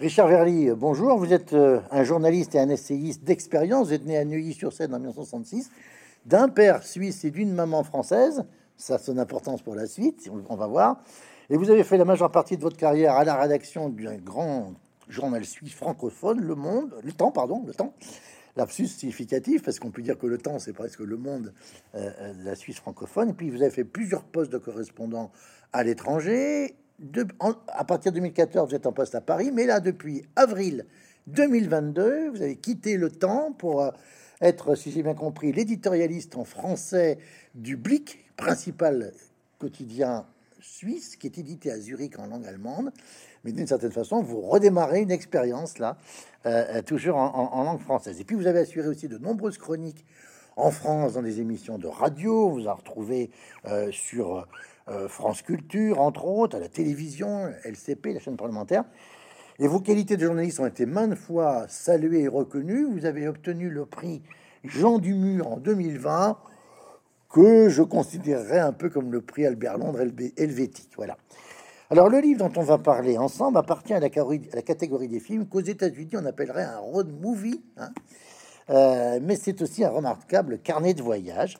Richard Verly, bonjour. Vous êtes euh, un journaliste et un essayiste d'expérience. Vous êtes né à Neuilly-sur-Seine en 1966, d'un père suisse et d'une maman française. Ça a son importance pour la suite, on va voir. Et vous avez fait la majeure partie de votre carrière à la rédaction d'un grand journal suisse francophone, Le Monde, Le Temps, pardon, Le Temps. Lapsus significatif, parce qu'on peut dire que Le Temps, c'est presque le monde euh, euh, la Suisse francophone. Et puis vous avez fait plusieurs postes de correspondant à l'étranger à partir de 2014, vous êtes en poste à Paris, mais là, depuis avril 2022, vous avez quitté le temps pour euh, être, si j'ai bien compris, l'éditorialiste en français du Blick, principal quotidien suisse, qui est édité à Zurich en langue allemande. Mais d'une certaine façon, vous redémarrez une expérience là, euh, euh, toujours en, langue française. Et puis, vous avez assuré aussi de nombreuses chroniques en France dans des émissions de radio. Vous en retrouvez sur euh, France Culture, entre autres, à la télévision, LCP, la chaîne parlementaire. Et vos qualités de journaliste ont été maintes fois saluées et reconnues. Vous avez obtenu le prix Jean Dumur en 2020, que je considérerais un peu comme le prix Albert Londres helvétique. Voilà. Alors, le livre dont on va parler ensemble appartient à la, catégorie des films qu'aux États-Unis on appellerait un road movie, hein. euh, mais c'est aussi un remarquable carnet de voyage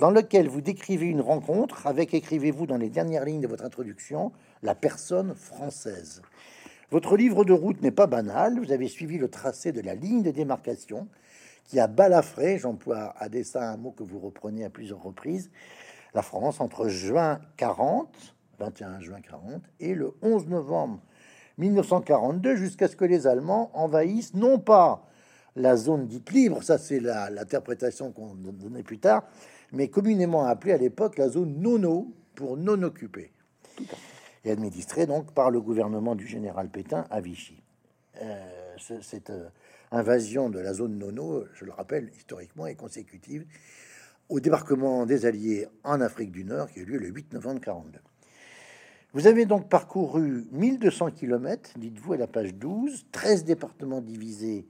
dans lequel vous décrivez une rencontre avec, écrivez-vous dans les dernières lignes de votre introduction, la personne française. Votre livre de route n'est pas banal, vous avez suivi le tracé de la ligne de démarcation qui a balafré, j'emploie à dessein un mot que vous reprenez à plusieurs reprises, la France entre juin 40, 21 juin 40, et le 11 novembre 1942, jusqu'à ce que les Allemands envahissent non pas la zone dite libre, ça c'est l'interprétation qu'on donnait plus tard, mais communément appelée à l'époque la zone nono pour non occupée, et administrée donc par le gouvernement du général Pétain à Vichy. Euh, cette euh, invasion de la zone nono, je le rappelle historiquement, est consécutive au débarquement des Alliés en Afrique du Nord qui a eu lieu le 8 novembre 42. Vous avez donc parcouru 1200 km, dites-vous à la page 12, 13 départements divisés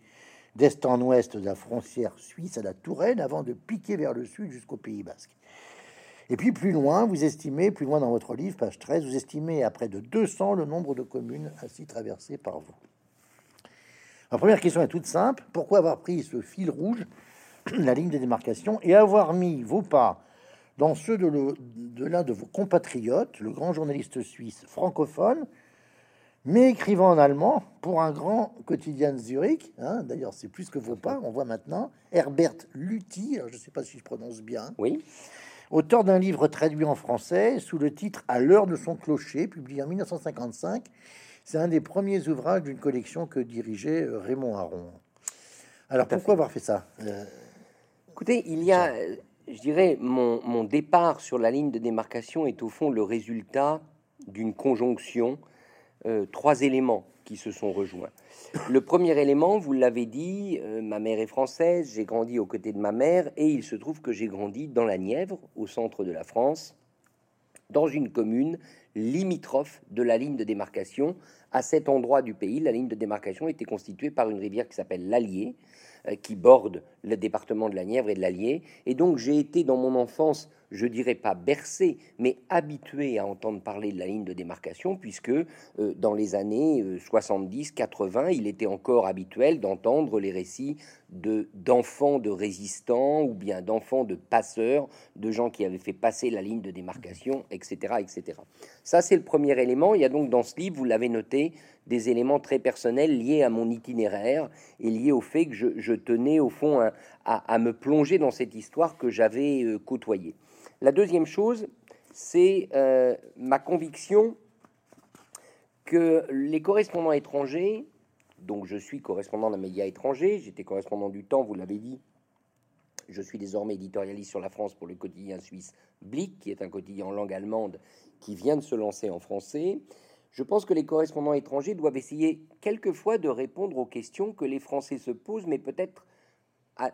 d'est en ouest de la frontière suisse à la Touraine avant de piquer vers le sud jusqu'au Pays Basque. Et puis plus loin, vous estimez, plus loin dans votre livre, page 13, vous estimez à près de 200 le nombre de communes ainsi traversées par vous. Ma première question est toute simple. Pourquoi avoir pris ce fil rouge, la ligne de démarcation, et avoir mis vos pas dans ceux de l'un de vos compatriotes, le grand journaliste suisse francophone, mais écrivant en allemand pour un grand quotidien de Zurich. Hein, d'ailleurs, c'est plus que vos pas, on voit maintenant. Herbert Lutti, je ne sais pas si je prononce bien. Oui. Auteur d'un livre traduit en français sous le titre À l'heure de son clocher, publié en 1955. C'est un des premiers ouvrages d'une collection que dirigeait euh, Raymond Aron. Alors pourquoi avoir fait ça euh, Écoutez, il y a, je dirais, mon, mon départ sur la ligne de démarcation est au fond le résultat d'une conjonction euh, trois éléments qui se sont rejoints. Le premier élément, vous l'avez dit, euh, ma mère est française, j'ai grandi aux côtés de ma mère, et il se trouve que j'ai grandi dans la Nièvre, au centre de la France, dans une commune limitrophe de la ligne de démarcation. À cet endroit du pays, la ligne de démarcation était constituée par une rivière qui s'appelle l'Allier, qui borde le département de la Nièvre et de l'Allier. Et donc j'ai été dans mon enfance je dirais pas bercé, mais habitué à entendre parler de la ligne de démarcation, puisque euh, dans les années 70-80, euh, il était encore habituel d'entendre les récits de d'enfants de résistants ou bien d'enfants de passeurs, de gens qui avaient fait passer la ligne de démarcation, etc., etc. Ça, c'est le premier élément. Il y a donc dans ce livre, vous l'avez noté, des éléments très personnels liés à mon itinéraire et liés au fait que je, tenais au fond à, me plonger dans cette histoire que j'avais euh, côtoyée. La deuxième chose, c'est euh, ma conviction que les correspondants étrangers, donc je suis correspondant d'un média étranger, j'étais correspondant du temps, vous l'avez dit, je suis désormais éditorialiste sur la France pour le quotidien suisse Blick, qui est un quotidien en langue allemande qui vient de se lancer en français. Je pense que les correspondants étrangers doivent essayer quelquefois de répondre aux questions que les Français se posent, mais peut-être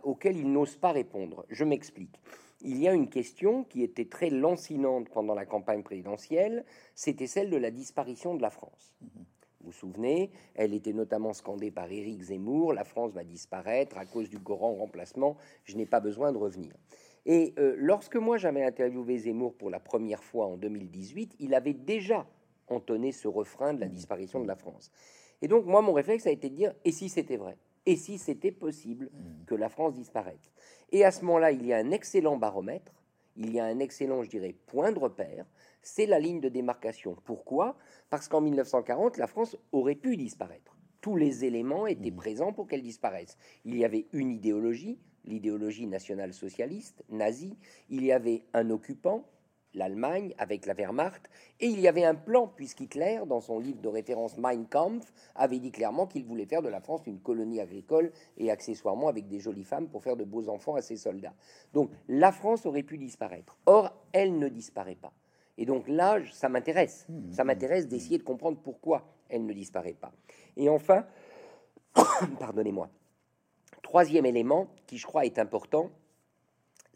auxquelles ils n'osent pas répondre. Je m'explique il y a une question qui était très lancinante pendant la campagne présidentielle, c'était celle de la disparition de la France. Vous vous souvenez, elle était notamment scandée par Éric Zemmour, la France va disparaître à cause du grand remplacement, je n'ai pas besoin de revenir. Et euh, lorsque moi j'avais interviewé Zemmour pour la première fois en 2018, il avait déjà entonné ce refrain de la disparition de la France. Et donc, moi, mon réflexe a été de dire et si c'était vrai? Et si c'était possible que la France disparaisse? Et à ce moment-là, il y a un excellent baromètre, il y a un excellent, je dirais, point de repère, c'est la ligne de démarcation. Pourquoi? Parce qu'en 1940, la France aurait pu disparaître. Tous les éléments étaient présents pour qu'elle disparaisse. Il y avait une idéologie, l'idéologie nationale-socialiste, nazie, il y avait un occupant, l'Allemagne avec la Wehrmacht, et il y avait un plan, puisqu'Hitler, dans son livre de référence Mein Kampf, avait dit clairement qu'il voulait faire de la France une colonie agricole et accessoirement avec des jolies femmes pour faire de beaux enfants à ses soldats. Donc la France aurait pu disparaître. Or, elle ne disparaît pas. Et donc là, ça m'intéresse. Mmh, ça mmh, m'intéresse mmh. d'essayer de comprendre pourquoi elle ne disparaît pas. Et enfin, pardonnez-moi, troisième élément qui, je crois, est important,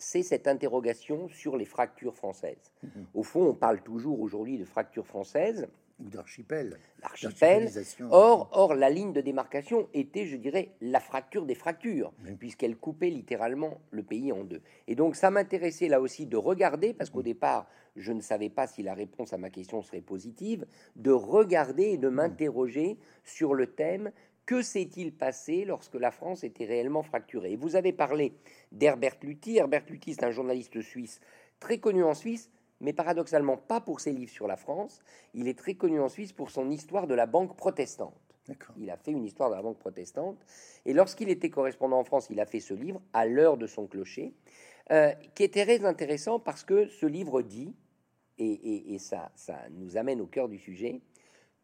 c'est cette interrogation sur les fractures françaises. Mhm. Au fond, on parle toujours aujourd'hui de fractures françaises. Ou d'archipel. L'archipel. Or, or, la ligne de démarcation était, je dirais, la fracture des fractures, puisqu'elle coupait littéralement le pays en deux. Et donc, ça m'intéressait là aussi de regarder, parce qu'au mhm. départ, je ne savais pas si la réponse à ma question serait positive, de regarder et de mhm. m'interroger sur le thème que s'est-il passé lorsque la France était réellement fracturée? Vous avez parlé d'Herbert Lutti. Herbert Lutti, c'est un journaliste suisse très connu en Suisse, mais paradoxalement pas pour ses livres sur la France. Il est très connu en Suisse pour son histoire de la banque protestante. Il a fait une histoire de la banque protestante. Et lorsqu'il était correspondant en France, il a fait ce livre, À l'heure de son clocher, euh, qui était très intéressant parce que ce livre dit, et, et ça, ça nous amène au cœur du sujet,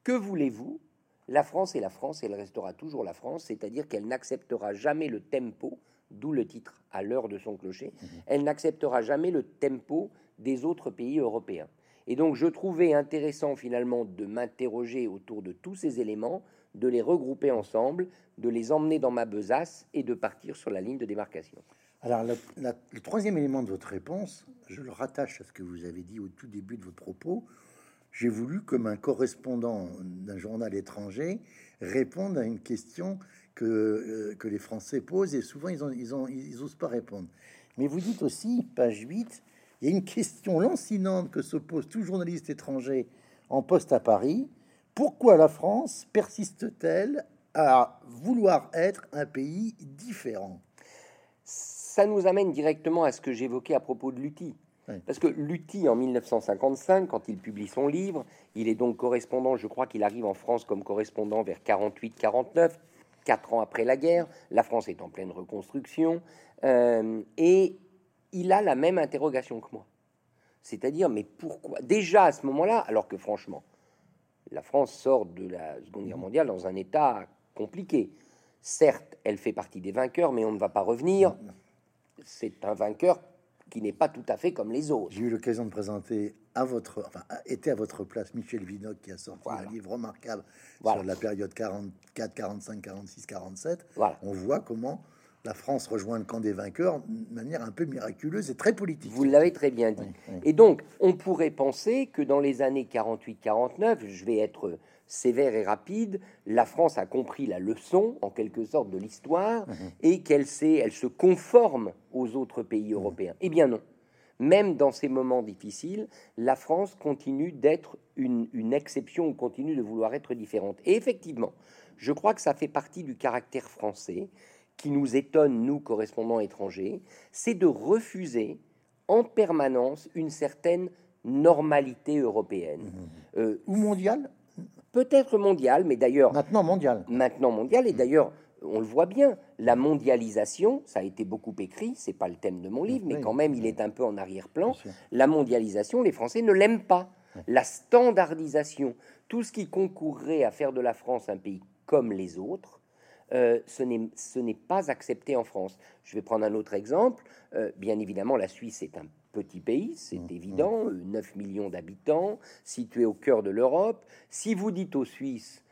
que voulez-vous la France est la France et elle restera toujours la France, c'est-à-dire qu'elle n'acceptera jamais le tempo, d'où le titre à l'heure de son clocher, mhm. elle n'acceptera jamais le tempo des autres pays européens. Et donc je trouvais intéressant finalement de m'interroger autour de tous ces éléments, de les regrouper ensemble, de les emmener dans ma besace et de partir sur la ligne de démarcation. Alors le troisième élément de votre réponse, je le rattache à ce que vous avez dit au tout début de votre propos, j'ai voulu, comme un correspondant d'un journal étranger, répondre à une question que, euh, que les Français posent et souvent ils, ont, ils, ont, ils osent pas répondre. Mais vous dites aussi, page 8, il y a une question lancinante que se pose tout journaliste étranger en poste à Paris. Pourquoi la France persiste-t-elle à vouloir être un pays différent? Ça nous amène directement à ce que j'évoquais à propos de l'UTI. Parce que Lutti, en 1955, quand il publie son livre, il est donc correspondant, je crois qu'il arrive en France comme correspondant vers 48-49, quatre ans après la guerre. La France est en pleine reconstruction. Euh, et il a la même interrogation que moi. C'est-à-dire, mais pourquoi? Déjà à ce moment-là, alors que franchement, la France sort de la Seconde Guerre mondiale dans un état compliqué. Certes, elle fait partie des vainqueurs, mais on ne va pas revenir. C'est un vainqueur qui n'est pas tout à fait comme les autres. J'ai eu l'occasion de présenter à votre, enfin, était à votre place Michel Vinoc qui a sorti un livre remarquable sur la période 44, 45, 46, 47. On voit comment la France rejoint le camp des vainqueurs de manière un peu miraculeuse et très politique. Vous l'avez très bien dit. Et donc, on pourrait penser que dans les années 48-49, je vais être sévère et rapide, la France a compris la leçon, en quelque sorte, de l'histoire, mhm. et qu'elle elle se conforme aux autres pays mhm. européens. Eh bien non. Même dans ces moments difficiles, la France continue d'être une, une exception, continue de vouloir être différente. Et effectivement, je crois que ça fait partie du caractère français qui nous étonne, nous, correspondants étrangers, c'est de refuser en permanence une certaine normalité européenne. Mhm. Euh, Ou mondiale? Peut-être mondial, mais d'ailleurs... Maintenant mondial. Maintenant mondial, et d'ailleurs, on le voit bien, la mondialisation, ça a été beaucoup écrit, c'est pas le thème de mon livre, mais quand même, il est un peu en arrière-plan. La mondialisation, les Français ne l'aiment pas. La standardisation, tout ce qui concourrait à faire de la France un pays comme les autres, euh, ce n'est pas accepté en France. Je vais prendre un autre exemple. Euh, bien évidemment, la Suisse est un petit pays, c'est mmh, évident, 9 mmh. millions d'habitants, situé au cœur de l'Europe. Si vous dites aux Suisses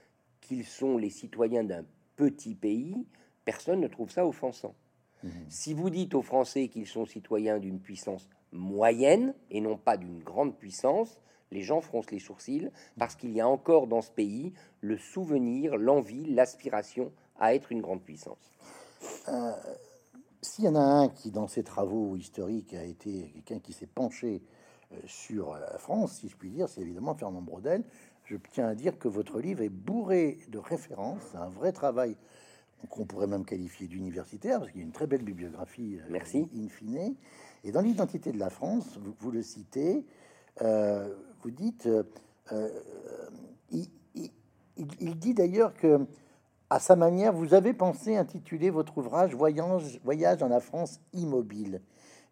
qu'ils sont les citoyens d'un petit pays, personne ne trouve ça offensant. Mmh. Si vous dites aux Français qu'ils sont citoyens d'une puissance moyenne et non pas d'une grande puissance, les gens froncent les sourcils parce qu'il y a encore dans ce pays le souvenir, l'envie, l'aspiration à être une grande puissance. Euh, s'il y en a un qui, dans ses travaux historiques, a été quelqu'un qui s'est penché euh, sur la France, si je puis dire, c'est évidemment Fernand Braudel, je tiens à dire que votre livre est bourré de références, un vrai travail qu'on pourrait même qualifier d'universitaire, parce qu'il y a une très belle bibliographie, euh, Merci. in fine. Et dans l'identité de la France, vous, vous le citez, euh, vous dites, euh, euh, il, il- il- il dit d'ailleurs que, à sa manière, vous avez pensé intituler votre ouvrage Voyage, Voyage dans la France immobile.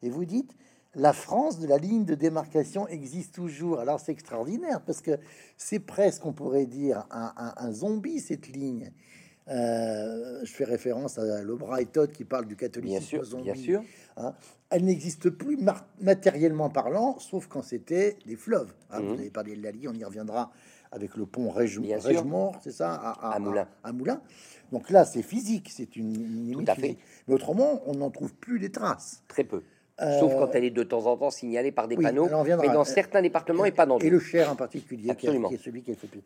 Et vous dites, la France de la ligne de démarcation existe toujours. Alors c'est extraordinaire parce que c'est presque, on pourrait dire, un, un- un zombie cette ligne. Euh, je fais référence à Lobra et Todd qui parle du Bien catholicisme sûr, zombie. bien sûr. hein. Elle n'existe plus matériellement parlant, sauf quand c'était des fleuves. hein. Mhm. Vous avez parlé de l'Allier, on y reviendra avec le pont. Règemort, c'est ça, à, À Moulins. à Moulins. Donc là, c'est physique, c'est une, une limite à fait. physique. Mais autrement, on n'en trouve plus les traces. Très peu. Euh, Sauf quand elle est de temps en temps signalée par des oui, panneaux, mais dans certains départements et pas dans Et d'autres. le Cher en particulier, qui est, Absolument. qui est celui qui est fait plus.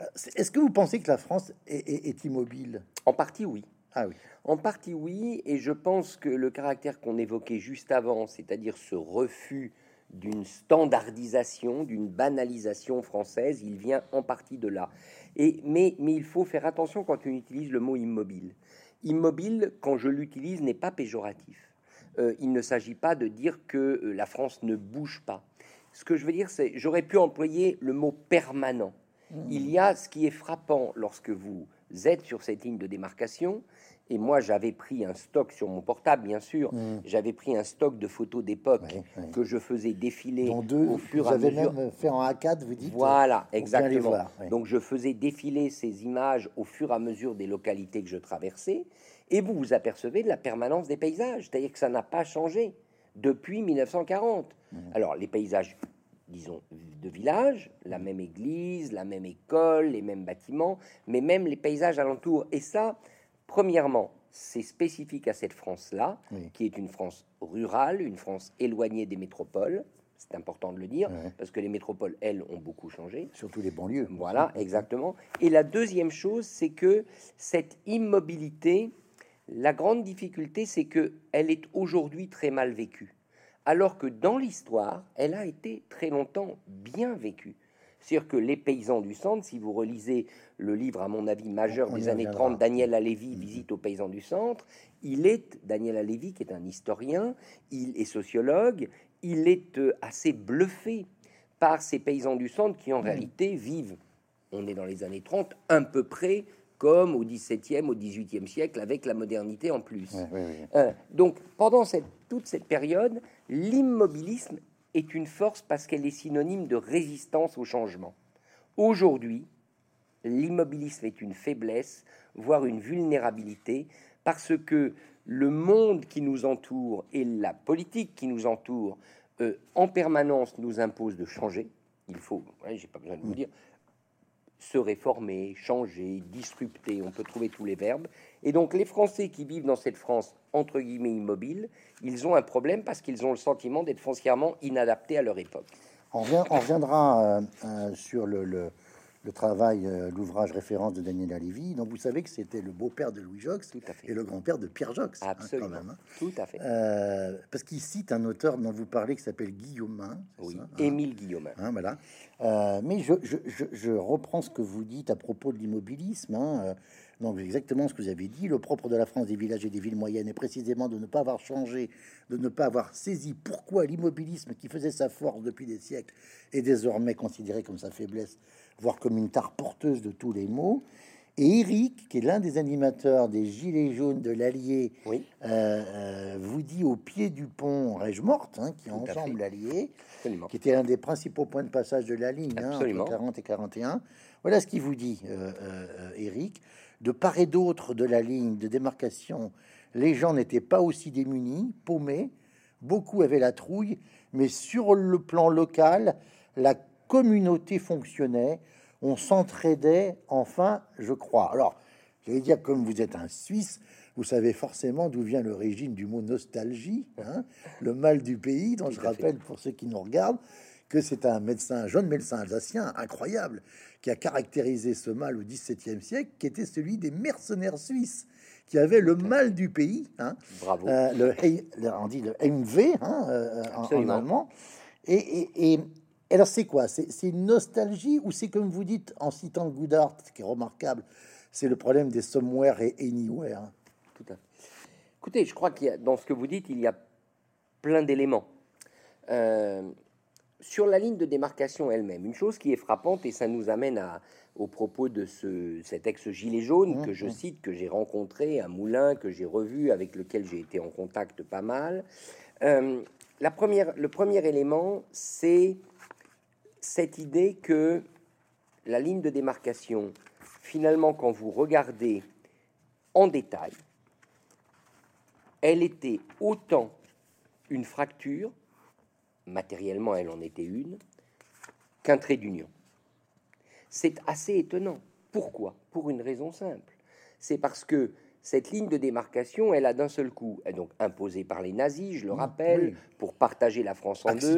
Euh, Est-ce que vous pensez que la France est, est- est immobile? En partie, oui. Ah oui. En partie, oui, et je pense que le caractère qu'on évoquait juste avant, c'est-à-dire ce refus d'une standardisation, d'une banalisation française, il vient en partie de là. Et, mais, mais il faut faire attention quand on utilise le mot immobile. Immobile, quand je l'utilise, n'est pas péjoratif. Euh, il ne s'agit pas de dire que euh, la France ne bouge pas. Ce que je veux dire, c'est j'aurais pu employer le mot permanent. Il y a ce qui est frappant lorsque vous êtes sur cette ligne de démarcation. Et moi, j'avais pris un stock sur mon portable, bien sûr. J'avais pris un stock de photos d'époque que je faisais défiler deux, au fur vous et à avez mesure. même fait en A4, vous dites Voilà, exactement. voir. Donc je faisais défiler ces images au fur et à mesure des localités que je traversais, et vous vous apercevez de la permanence des paysages, c'est-à-dire que ça n'a pas changé depuis 1940. Mmh. Alors les paysages, disons, de village, la même église, la même école, les mêmes bâtiments, mais même les paysages alentours. Et ça, premièrement, c'est spécifique à cette France-là, Oui. qui est une France rurale, une France éloignée des métropoles. C'est important de le dire, Ouais. parce que les métropoles, elles, ont beaucoup changé. Surtout les banlieues. Voilà, exactement. Et la deuxième chose, c'est que cette immobilité, la grande difficulté, c'est que elle est aujourd'hui très mal vécue, alors que dans l'histoire, elle a été très longtemps bien vécue. C'est-à-dire que les paysans du centre, si vous relisez le livre, à mon avis, majeur On des années reviendra. 30, Daniel Alévi, Visite aux paysans du centre, il est, Daniel Alévi, qui est un historien, il est sociologue, il est euh, assez bluffé par ces paysans du centre qui, en réalité, vivent, on est dans les années 30, un peu près comme au XVIIe, au XVIIIe siècle, avec la modernité en plus. Euh, donc, pendant cette, toute cette période, l'immobilisme est une force parce qu'elle est synonyme de résistance au changement. Aujourd'hui, l'immobilisme est une faiblesse, voire une vulnérabilité, parce que le monde qui nous entoure et la politique qui nous entoure euh, en permanence nous impose de changer. Il faut, ouais, j'ai pas besoin de vous dire, se réformer, changer, disrupter, on peut trouver tous les verbes. Et donc les Français qui vivent dans cette France entre guillemets immobile, ils ont un problème parce qu'ils ont le sentiment d'être foncièrement inadaptés à leur époque. On, reviendra euh, euh, sur le- le travail, euh, l'ouvrage référence de Daniel Alévi. Donc vous savez que c'était le beau-père de Louis Jox Tout à fait. et le grand-père de Pierre Jox. hein, Absolument. quand même, hein. Tout à fait. Euh, parce qu'il cite un auteur dont vous parlez qui s'appelle Guillaumin. oui, ça, hein Émile Guillaumin. Hein, voilà. Euh, mais je, je- je- je reprends ce que vous dites à propos de l'immobilisme. euh, donc exactement ce que vous avez dit. Le propre de la France des villages et des villes moyennes est précisément de ne pas avoir changé, de ne pas avoir saisi pourquoi l'immobilisme qui faisait sa force depuis des siècles est désormais considéré comme sa faiblesse, voire comme une tare porteuse de tous les maux. Et Eric, qui est l'un des animateurs des Gilets jaunes de l'Allier, Oui, euh, euh, vous dit au pied du pont Rège-Morte, hein, qui fait. l'Allier, qui était un des principaux points de passage de la ligne, hein, Absolument. entre 40 et 41. Voilà ce qu'il vous dit, euh, euh, euh, Eric. De part et d'autre de la ligne de démarcation, les gens n'étaient pas aussi démunis, paumés. Beaucoup avaient la trouille, mais sur le plan local, la communauté fonctionnait. On s'entraidait, enfin, je crois. Alors, j'allais dire, comme vous êtes un Suisse, vous savez forcément d'où vient l'origine du mot nostalgie, hein, le mal du pays, dont je rappelle pour ceux qui nous regardent que c'est un médecin, un jeune médecin alsacien incroyable, qui a caractérisé ce mal au XVIIe siècle, qui était celui des mercenaires suisses, qui avaient le mal du pays, hein, Bravo. euh, le, on dit le MV hein, euh, en- allemand. Et, et- et alors, c'est quoi? C'est une nostalgie ou c'est comme vous dites en citant Goodhart, qui est remarquable, c'est le problème des somewhere et anywhere Tout à fait. Écoutez, je crois qu'il y a, dans ce que vous dites, il y a plein d'éléments. Euh, sur la ligne de démarcation elle-même, une chose qui est frappante, et ça nous amène à, au propos de ce, cet ex-gilet jaune que je mmh, mmh. cite, que j'ai rencontré, un moulin que j'ai revu, avec lequel j'ai été en contact pas mal. Euh, la première, le premier élément, c'est cette idée que la ligne de démarcation, finalement, quand vous regardez en détail, elle était autant une fracture, matériellement elle en était une, qu'un trait d'union. C'est assez étonnant. Pourquoi? Pour une raison simple. C'est parce que cette ligne de démarcation, elle a d'un seul coup, est donc imposée par les nazis, je le rappelle, pour partager la France en deux,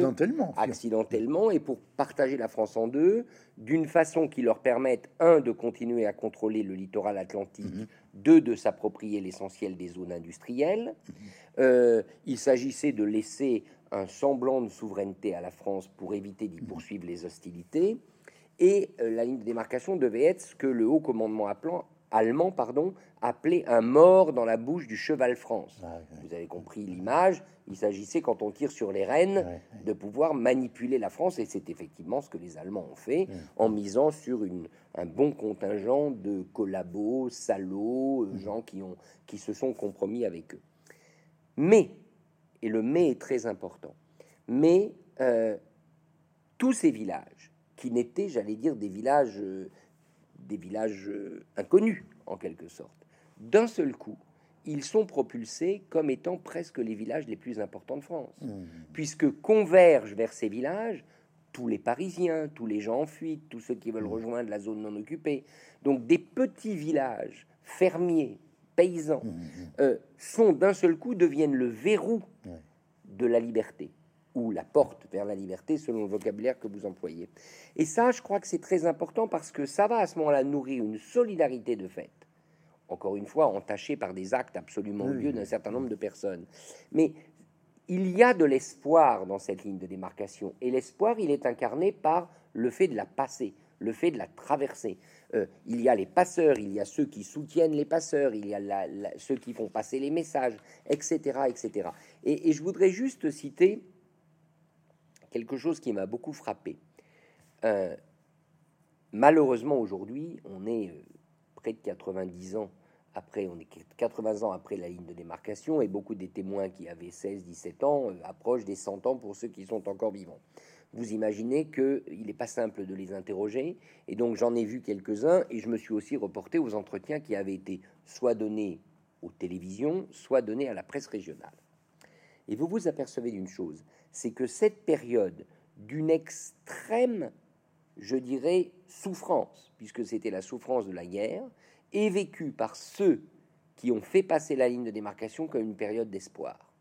accidentellement, et pour partager la France en deux, d'une façon qui leur permette un de continuer à contrôler le littoral atlantique, mhm. deux de s'approprier l'essentiel des zones industrielles. Mhm. Euh, il s'agissait de laisser un semblant de souveraineté à la France pour éviter d'y mhm. poursuivre les hostilités. Et euh, la ligne de démarcation devait être ce que le haut commandement appelant allemand, pardon, appelé un mort dans la bouche du cheval France. Ah, Vous avez compris l'image. Il s'agissait, quand on tire sur les rênes, de pouvoir manipuler la France, et c'est effectivement ce que les Allemands ont fait, en misant sur une, un bon contingent de collabos, salauds, euh, gens qui, ont, qui se sont compromis avec eux. Mais, et le mais est très important, mais euh, tous ces villages, qui n'étaient, j'allais dire, des villages... Euh, des villages euh, inconnus, en quelque sorte. D'un seul coup, ils sont propulsés comme étant presque les villages les plus importants de France, mmh. puisque convergent vers ces villages tous les Parisiens, tous les gens en fuite, tous ceux qui veulent mmh. rejoindre la zone non occupée. Donc des petits villages fermiers, paysans, mmh, euh, sont d'un seul coup deviennent le verrou de la liberté ou la porte vers la liberté selon le vocabulaire que vous employez. Et ça, je crois que c'est très important parce que ça va à ce moment-là nourrir une solidarité de fait. Encore une fois, entachée par des actes absolument odieux d'un certain nombre de personnes. Mais il y a de l'espoir dans cette ligne de démarcation. Et l'espoir, il est incarné par le fait de la passer, le fait de la traverser. Euh, il y a les passeurs, il y a ceux qui soutiennent les passeurs, il y a ceux qui font passer les messages, etc. etc. Et, je voudrais juste citer quelque chose qui m'a beaucoup frappé. Euh, malheureusement, aujourd'hui, on est euh, près de 90 ans après, on est 80 ans après la ligne de démarcation, et beaucoup des témoins qui avaient 16-17 ans euh, approchent des 100 ans pour ceux qui sont encore vivants. Vous imaginez qu'il n'est pas simple de les interroger, et donc j'en ai vu quelques-uns, et je me suis aussi reporté aux entretiens qui avaient été soit donnés aux télévisions, soit donnés à la presse régionale. Et vous vous apercevez d'une chose, c'est que cette période d'une extrême, je dirais, souffrance, puisque c'était la souffrance de la guerre, est vécue par ceux qui ont fait passer la ligne de démarcation comme une période d'espoir.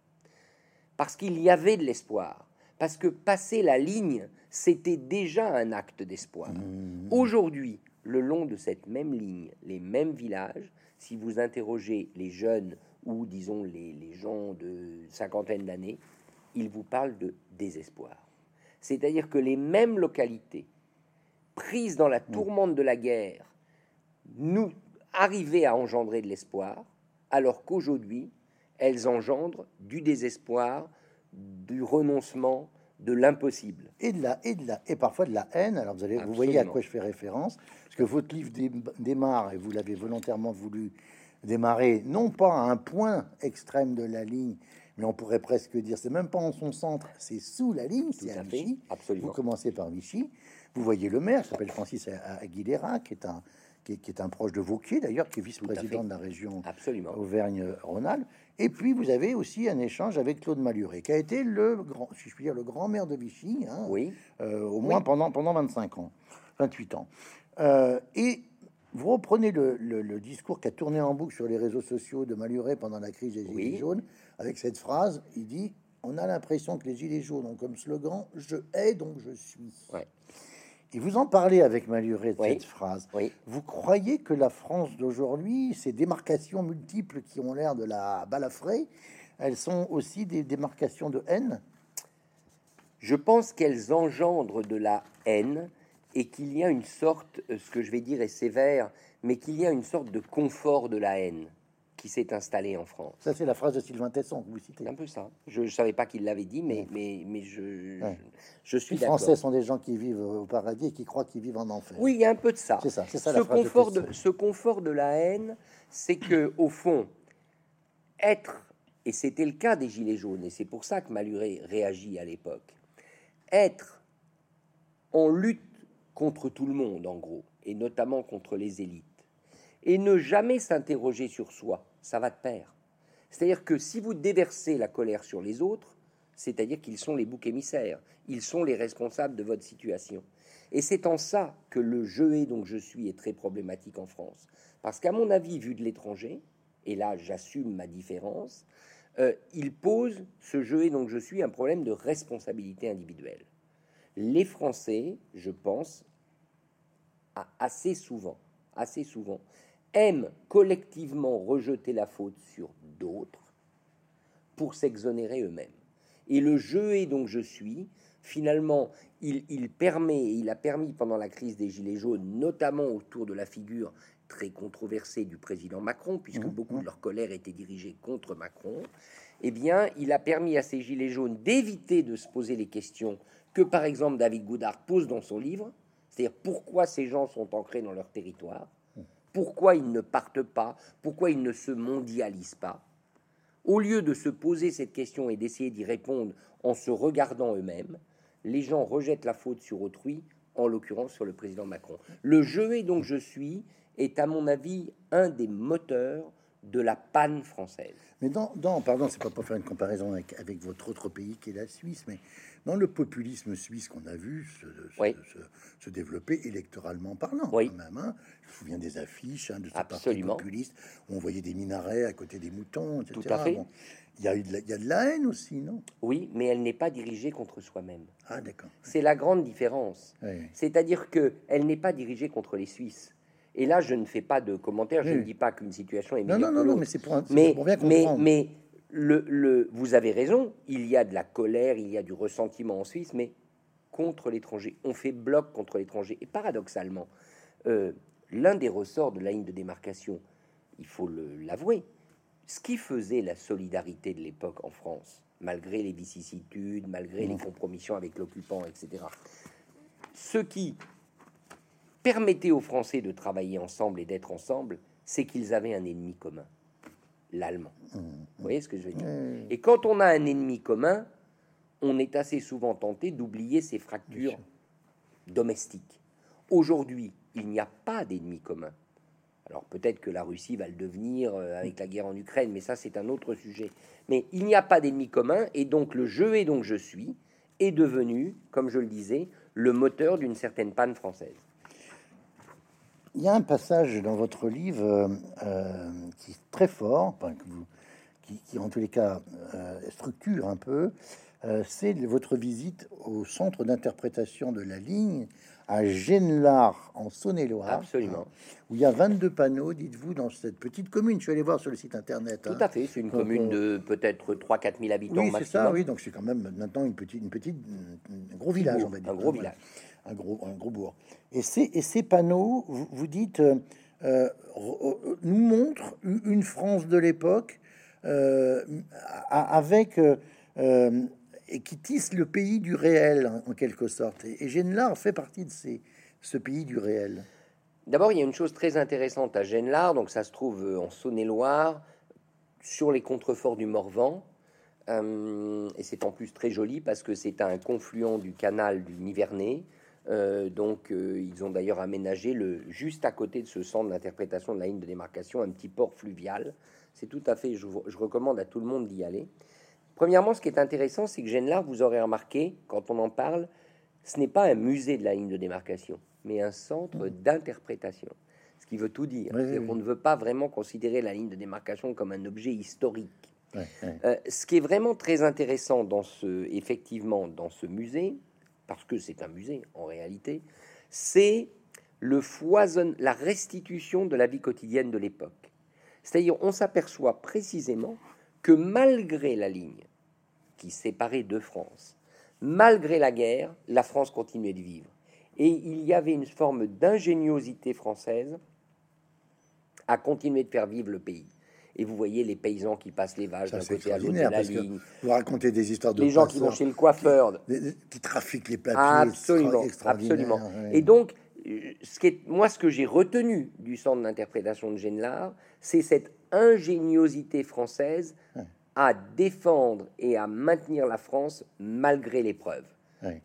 Parce qu'il y avait de l'espoir, parce que passer la ligne, c'était déjà un acte d'espoir. Mmh. Aujourd'hui, le long de cette même ligne, les mêmes villages, si vous interrogez les jeunes ou disons les, les gens de cinquantaine d'années, il vous parle de désespoir. C'est-à-dire que les mêmes localités, prises dans la mm. tourmente de la guerre, nous arrivaient à engendrer de l'espoir, alors qu'aujourd'hui, elles engendrent du désespoir, du renoncement, de l'impossible. Et de la, et de la, et parfois de la haine. Alors vous, allez, vous voyez à quoi je fais référence, parce que votre livre démarre, et vous l'avez volontairement voulu démarrer, non pas à un point extrême de la ligne, mais on pourrait presque dire, c'est même pas en son centre, c'est sous la ligne, c'est à Vichy. Absolument. Vous commencez par Vichy, vous voyez le maire, s'appelle Francis Aguilera, qui est un, qui est, un proche de Vauquier d'ailleurs, qui est vice-président de la région Auvergne-Rhône-Alpes. Et puis vous avez aussi un échange avec Claude Maluret, qui a été le grand, si je puis dire, le grand maire de Vichy, hein, oui. Euh, au moins pendant, pendant 25 ans, 28 ans. Euh, et vous reprenez le, discours qui a tourné en boucle sur les réseaux sociaux de Maluret pendant la crise des Gilets jaunes, avec cette phrase, il dit On a l'impression que les Gilets jaunes ont comme slogan Je hais donc je suis. Et vous en parlez avec Maluret de cette phrase. Vous croyez que la France d'aujourd'hui, ces démarcations multiples qui ont l'air de la balafrer, elles sont aussi des démarcations de haine? Je pense qu'elles engendrent de la haine et qu'il y a une sorte, ce que je vais dire est sévère, mais qu'il y a une sorte de confort de la haine qui s'est installé en France. Ça, c'est la phrase de Sylvain Tesson que vous citez. Un peu ça. Je ne savais pas qu'il l'avait dit, mais, mais, mais je, Ouais. je, je suis Les. Français sont des gens qui vivent au paradis et qui croient qu'ils vivent en enfer. Oui, il y a un peu de ça. C'est ça, c'est ça ce, la phrase confort de, ce confort de la haine, c'est que au fond, être, et c'était le cas des Gilets jaunes, et c'est pour ça que Maluret réagit à l'époque, être en lutte contre tout le monde, en gros, et notamment contre les élites, et ne jamais s'interroger sur soi, ça va de pair. C'est-à-dire que si vous déversez la colère sur les autres, c'est-à-dire qu'ils sont les boucs émissaires, ils sont les responsables de votre situation. Et c'est en ça que le je et donc je suis est très problématique en France. Parce qu'à mon avis, vu de l'étranger, et là j'assume ma différence, euh, il pose ce je et donc je suis un problème de responsabilité individuelle. Les Français, je pense, assez souvent, assez souvent, aiment collectivement rejeter la faute sur d'autres pour s'exonérer eux-mêmes. Et le je et donc je suis, finalement, il, il permet, et il a permis pendant la crise des Gilets jaunes, notamment autour de la figure très controversée du président Macron, puisque Mhm, beaucoup de mhm. leur colère était dirigée contre Macron, eh bien, il a permis à ces Gilets jaunes d'éviter de se poser les questions que, par exemple, David Goudard pose dans son livre, c'est-à-dire pourquoi ces gens sont ancrés dans leur territoire, pourquoi ils ne partent pas, pourquoi ils ne se mondialisent pas. Au lieu de se poser cette question et d'essayer d'y répondre en se regardant eux-mêmes, les gens rejettent la faute sur autrui, en l'occurrence sur le président Macron. Le je et donc je suis est à mon avis un des moteurs de la panne française. Mais dans, dans pardon, c'est pas pour faire une comparaison avec, avec votre autre pays qui est la Suisse, mais dans le populisme suisse qu'on a vu se, se- Oui. se- se développer électoralement parlant, Oui. quand même. hein. Je me souviens des affiches hein, de ce Absolument. parti populiste où on voyait des minarets à côté des moutons, etc. Tout à fait. Bon, il y a eu de la, il y a de la haine aussi, non? Oui, mais elle n'est pas dirigée contre soi-même. Ah, d'accord. C'est la grande différence. Oui. C'est-à-dire que elle n'est pas dirigée contre les Suisses. Et là, je ne fais pas de commentaires. Je ne dis pas qu'une situation est meilleure non, que non, non, mais c'est pour, un- mais, pour bien mais, comprendre. mais le, le- vous avez raison, il y a de la colère, il y a du ressentiment en Suisse, mais contre l'étranger. On fait bloc contre l'étranger. Et paradoxalement, euh, l'un des ressorts de la ligne de démarcation, il faut l'avouer, ce qui faisait la solidarité de l'époque en France, malgré les vicissitudes, malgré les compromissions avec l'occupant, etc., ce qui permettait aux Français de travailler ensemble et d'être ensemble, c'est qu'ils avaient un ennemi commun, l'allemand. Vous voyez ce que je veux dire. Et quand on a un ennemi commun, on est assez souvent tenté d'oublier ces fractures domestiques. Aujourd'hui, il n'y a pas d'ennemi commun. Alors peut-être que la Russie va le devenir euh, avec la guerre en Ukraine, mais ça c'est un autre sujet. Mais il n'y a pas d'ennemi commun, et donc le je et donc je suis est devenu, comme je le disais, le moteur d'une certaine panne française. Il y a un passage dans votre livre euh, euh, qui est très fort, enfin, qui, qui, en tous les cas euh, structure un peu. euh, c'est votre visite au centre d'interprétation de la ligne à Genlard, en Saône-et-Loire, Absolument. où il y a 22 panneaux, dites-vous, dans cette petite commune. Je suis allé voir sur le site internet. Tout hein. à fait, c'est une Donc, commune de peut-être 3-4 000 habitants Oui, c'est ça, oui. Donc c'est quand même maintenant une petite, une petite, un gros village, on va dire. Un gros village. Un gros, un gros bourg. Et ces, et ces panneaux, vous, dites, euh, euh, nous montrent une France de l'époque euh, avec et qui tisse le pays du réel en, quelque sorte. Et, et Genelard fait partie de ces, ce pays du réel. D'abord, il y a une chose très intéressante à Genlard, donc ça se trouve en Saône-et-Loire, sur les contreforts du Morvan. Et c'est en plus très joli parce que c'est un confluent du canal du Nivernais. Euh, donc, euh, ils ont d'ailleurs aménagé le, juste à côté de ce centre d'interprétation de la ligne de démarcation un petit port fluvial. C'est tout à fait, je, vous- je recommande à tout le monde d'y aller. Premièrement, ce qui est intéressant, c'est que Genlard, vous aurez remarqué, quand on en parle, ce n'est pas un musée de la ligne de démarcation, mais un centre d'interprétation. Ce qui veut tout dire. Oui, oui, qu'on ne veut pas vraiment considérer la ligne de démarcation comme un objet historique. Euh, ce qui est vraiment très intéressant dans ce, effectivement, dans ce musée, parce que c'est un musée en réalité, c'est le foisonne, la restitution de la vie quotidienne de l'époque. C'est-à-dire, on s'aperçoit précisément que malgré la ligne qui séparait deux France, malgré la guerre, la France continuait de vivre. Et il y avait une forme d'ingéniosité française à continuer de faire vivre le pays. Et vous voyez les paysans qui passent les vaches d'un côté à l'autre de la ligne. Vous racontez des histoires de les gens qui vont chez le coiffeur, qui, trafiquent les papiers, absolument, absolument. Et donc, ce qui est, moi, ce que j'ai retenu du centre d'interprétation de Genelard, c'est cette ingéniosité française à défendre et à maintenir la France malgré l'épreuve.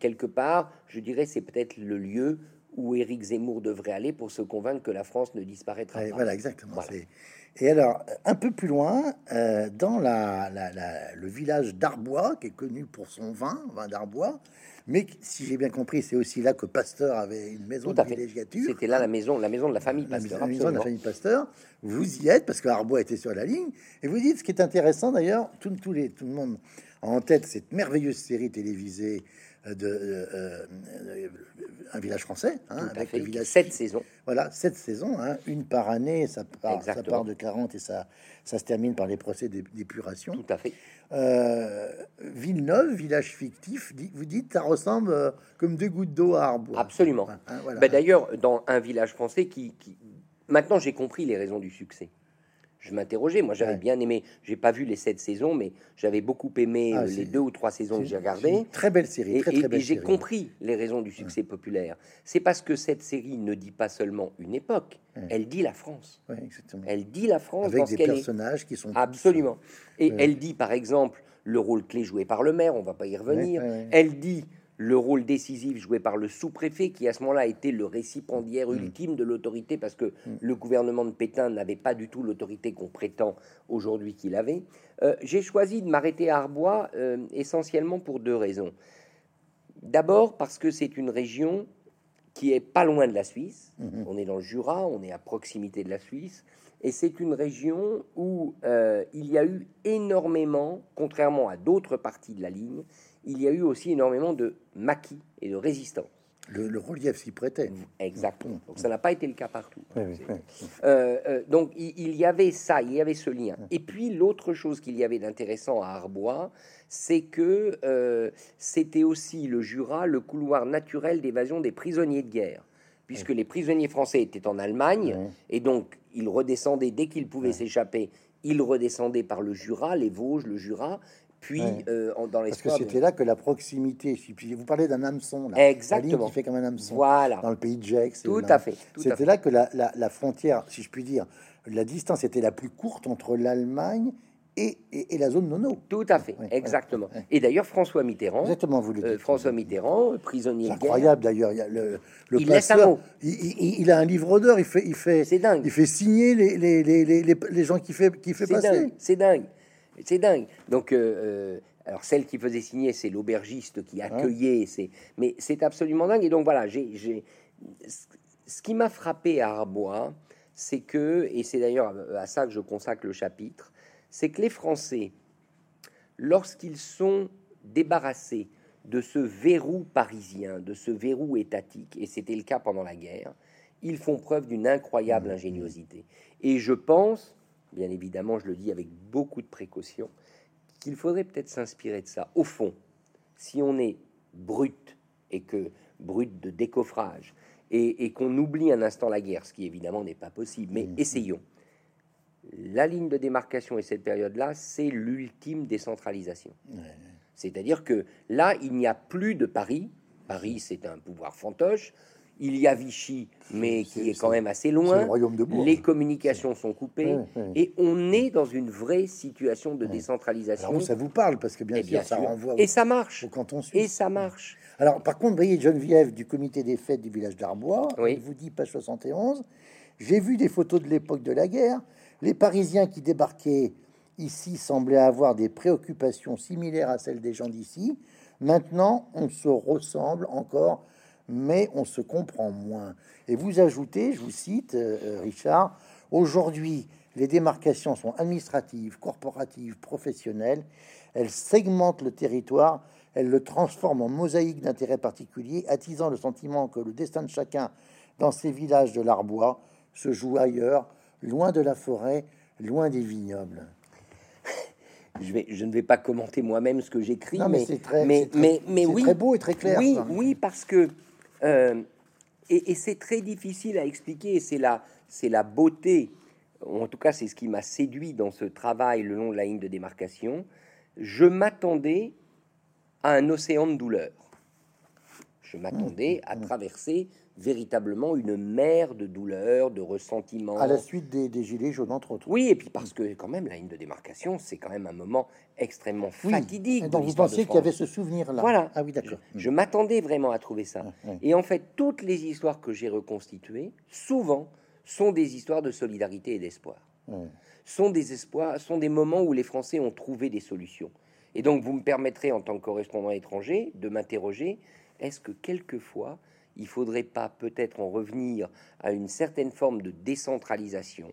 Quelque part, je dirais, c'est peut-être le lieu où Éric Zemmour devrait aller pour se convaincre que la France ne disparaîtra pas. Voilà, exactement. Et alors, un peu plus loin, euh, dans la, le village d'Arbois, qui est connu pour son vin, vin d'Arbois, mais si j'ai bien compris, c'est aussi là que Pasteur avait une maison de villégiature. C'était là la maison, la maison de la famille Pasteur. La maison de la famille Pasteur. Vous y êtes parce que Arbois était sur la ligne. Et vous dites ce qui est intéressant d'ailleurs, tout, tout, les, tout le monde a en tête cette merveilleuse série télévisée de euh, euh, un village français, hein, avec village sept saisons. Voilà, sept saisons, hein, une par année, ça part, ça part de 40 et ça, ça se termine par les procès d'épuration. Tout à fait. Euh, Villeneuve, village fictif, vous dites, ça ressemble comme deux gouttes d'eau à Arbois. Absolument. Hein, bah, d'ailleurs, dans un village français qui... Maintenant, j'ai compris les raisons du succès je m'interrogeais. Moi, j'avais bien aimé. J'ai pas vu les sept saisons, mais j'avais beaucoup aimé ah, euh, les deux ou trois saisons que j'ai regardées. Très belle série. Et, j'ai compris les raisons du succès populaire. C'est parce que cette série ne dit pas seulement une époque. Elle dit la France. Elle dit la France avec des personnages qui sont absolument. Et elle dit, par exemple, le rôle clé joué par le maire. On va pas y revenir. Elle dit le rôle décisif joué par le sous-préfet, qui à ce moment-là était le récipiendaire mm. ultime de l'autorité, parce que mm. le gouvernement de Pétain n'avait pas du tout l'autorité qu'on prétend aujourd'hui qu'il avait. Euh, j'ai choisi de m'arrêter à Arbois euh, essentiellement pour deux raisons. D'abord parce que c'est une région qui est pas loin de la Suisse. Mm-hmm. On est dans le Jura, on est à proximité de la Suisse. Et c'est une région où euh, il y a eu énormément, contrairement à d'autres parties de la ligne, il y a eu aussi énormément de maquis et de résistance. Le, relief s'y prêtait. Exactement. Donc ça n'a pas été le cas partout. Euh, euh, donc il, y avait ça, il y avait ce lien. Et puis l'autre chose qu'il y avait d'intéressant à Arbois, c'est que euh, c'était aussi le Jura, le couloir naturel d'évasion des prisonniers de guerre. Puisque les prisonniers français étaient en Allemagne, et donc ils redescendaient dès qu'ils pouvaient s'échapper, ils redescendaient par le Jura, les Vosges, le Jura, puis euh, dans Parce que c'était là que la proximité, vous parlez d'un hameçon, là, Exactement. La qui fait comme un hameçon, voilà. dans le pays de Gex. Tout à fait. C'était là que la, la, frontière, si je puis dire, la distance était la plus courte entre l'Allemagne et, et, la zone nono. Tout à fait, exactement. Et d'ailleurs, François Mitterrand, exactement, vous le euh, François Mitterrand, prisonnier incroyable d'ailleurs. Il, le, le il laisse un mot. Il, il, a un livre d'or. Il fait, il fait, c'est dingue. Il fait signer les, les, les, les, les gens qui fait, qui fait passer. C'est dingue. C'est dingue. Donc, euh, euh, alors celle qui faisait signer, c'est l'aubergiste qui accueillait. C'est, mais c'est absolument dingue. Et donc voilà, j'ai, ce qui m'a frappé à Arbois, c'est que, et c'est d'ailleurs à ça que je consacre le chapitre, c'est que les Français, lorsqu'ils sont débarrassés de ce verrou parisien, de ce verrou étatique, et c'était le cas pendant la guerre, ils font preuve d'une incroyable mmh. ingéniosité. Et je pense bien évidemment, je le dis avec beaucoup de précaution, qu'il faudrait peut-être s'inspirer de ça. Au fond, si on est brut et que brut de décoffrage et, qu'on oublie un instant la guerre, ce qui évidemment n'est pas possible, mais mmh. essayons. La ligne de démarcation et cette période-là, c'est l'ultime décentralisation. C'est-à-dire que là, il n'y a plus de Paris. Paris, c'est un pouvoir fantoche. Il y a Vichy, mais qui est, quand même assez loin. Les communications sont coupées et on est dans une vraie situation de décentralisation. Alors ça vous parle parce que bien, sûr, ça renvoie et ça marche. Et ça marche. Alors par contre, voyez Geneviève du comité des fêtes du village d'Arbois, vous dit page 71. J'ai vu des photos de l'époque de la guerre. Les Parisiens qui débarquaient ici semblaient avoir des préoccupations similaires à celles des gens d'ici. Maintenant, on se ressemble encore mais on se comprend moins. Et vous ajoutez, je vous cite, euh, euh, Richard, aujourd'hui, les démarcations sont administratives, corporatives, professionnelles. Elles segmentent le territoire, elles le transforment en mosaïque d'intérêt particulier, attisant le sentiment que le destin de chacun dans ces villages de l'Arbois se joue ailleurs, loin de la forêt, loin des vignobles. je, vais, je ne vais pas commenter moi-même ce que j'écris, mais mais, c'est très- mais, très- mais, mais oui, très beau et très clair, Oui, ça. oui, parce que euh, et, c'est très difficile à expliquer. C'est la, c'est la beauté. En tout cas, c'est ce qui m'a séduit dans ce travail le long de la ligne de démarcation. Je m'attendais à un océan de douleur. Je m'attendais Mmh, à traverser véritablement une mer de douleur, de ressentiment. À la suite des, des gilets jaunes, entre autres. Oui, et puis parce que quand même la ligne de démarcation, c'est quand même un moment extrêmement Oui. fatidique. Donc vous pensiez qu'il y avait ce souvenir-là. Voilà. Ah oui, d'accord. Je, je m'attendais vraiment à trouver ça. Et en fait, toutes les histoires que j'ai reconstituées, souvent, sont des histoires de solidarité et d'espoir. Sont des espoirs, sont des moments où les Français ont trouvé des solutions. Et donc, vous me permettrez, en tant que correspondant étranger, de m'interroger est-ce que quelquefois, il faudrait pas peut-être en revenir à une certaine forme de décentralisation?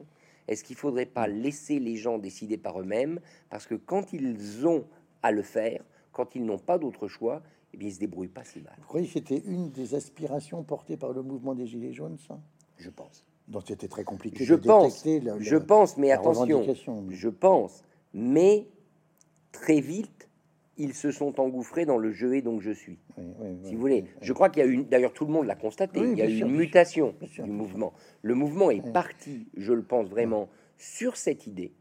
Est-ce qu'il faudrait pas laisser les gens décider par eux-mêmes? Parce que quand ils ont à le faire, quand ils n'ont pas d'autre choix, eh bien, ils se débrouillent pas si mal, Vous croyez que c'était une des aspirations portées par le mouvement des gilets jaunes, ça? Je pense. Donc c'était très compliqué Je de pense, détecter la- je la- pense, mais attention, je pense, mais très vite, ils se sont engouffrés dans le je vais donc je suis. Oui, oui, oui, Si vous voulez, je crois qu'il y a une- d'ailleurs tout le monde l'a constaté, il y a eu une bien sûr, mutation bien sûr, du mouvement. Le mouvement est parti, je le pense vraiment, sur cette idée,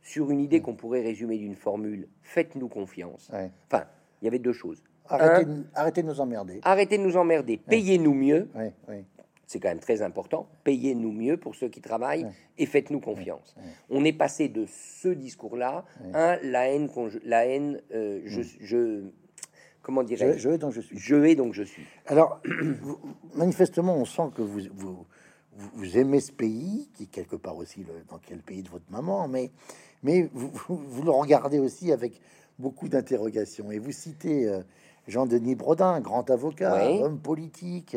sur une idée qu'on pourrait résumer d'une formule faites-nous confiance. Enfin, il y avait deux choses. Arrêtez, Un, de- arrêtez de nous emmerder. arrêtez de nous emmerder, payez-nous mieux. C'est quand même très important. Payez-nous mieux pour ceux qui travaillent Ouais. et faites-nous confiance. Ouais. On est passé de ce discours-là à la haine, la haine, euh, je, je- comment Je, dirais-je, je vais donc je suis. je hais donc je suis. Alors, vous- manifestement, on sent que vous, vous, vous- aimez ce pays, qui est quelque part aussi le, dans quel pays de votre maman, mais, mais vous, vous- le regardez aussi avec beaucoup d'interrogations. Et vous citez euh, Jean-Denis Brodin, grand avocat, Oui. homme politique,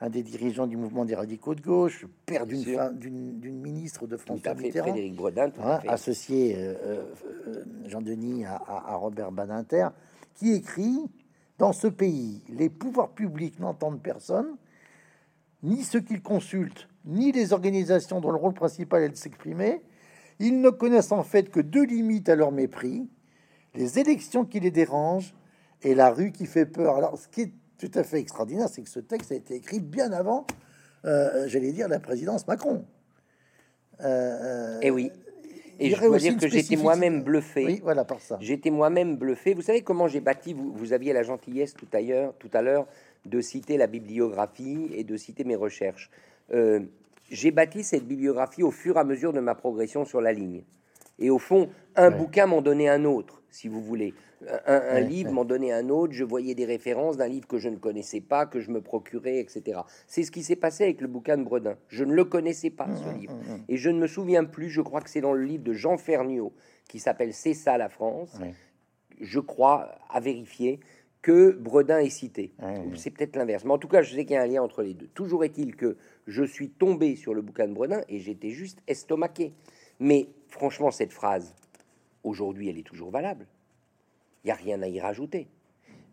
un des dirigeants du mouvement des radicaux de gauche, père d'une ministre de François Mitterrand. Frédéric Bredin, Hein, associé euh, euh, euh, Jean-Denis à, à- à Robert Badinter, qui écrit Dans ce pays, les pouvoirs publics n'entendent personne, ni ceux qu'ils consultent, ni les organisations dont le rôle principal est de s'exprimer. Ils ne connaissent en fait que deux limites à leur mépris les élections qui les dérangent et la rue qui fait peur. Alors, ce qui est tout à fait extraordinaire, c'est que ce texte a été écrit bien avant, euh, j'allais dire, la présidence Macron. Euh, euh, Et Eh oui. Et je dois dire que j'étais moi-même bluffé. Oui, voilà, par ça. J'étais moi-même bluffé. Vous savez comment j'ai bâti vous, vous aviez la gentillesse tout à l'heure, tout à l'heure, de citer la bibliographie et de citer mes recherches. Euh, j'ai bâti cette bibliographie au fur et à mesure de ma progression sur la ligne. Et au fond, un Ouais. bouquin m'en donnait un autre, si vous voulez. Un, un Ouais, livre ouais. m'en donnait un autre. Je voyais des références d'un livre que je ne connaissais pas, que je me procurais, etc. C'est ce qui s'est passé avec le bouquin de Bredin. Je ne le connaissais pas, ce livre. Et je ne me souviens plus, je crois que c'est dans le livre de Jean Ferniaud, qui s'appelle C'est ça la France je crois, à vérifier, que Bredin est cité. C'est peut-être l'inverse. Mais en tout cas, je sais qu'il y a un lien entre les deux. Toujours est-il que je suis tombé sur le bouquin de Bredin et j'étais juste estomaqué. Mais franchement, cette phrase, aujourd'hui, elle est toujours valable. Il n'y a rien à y rajouter.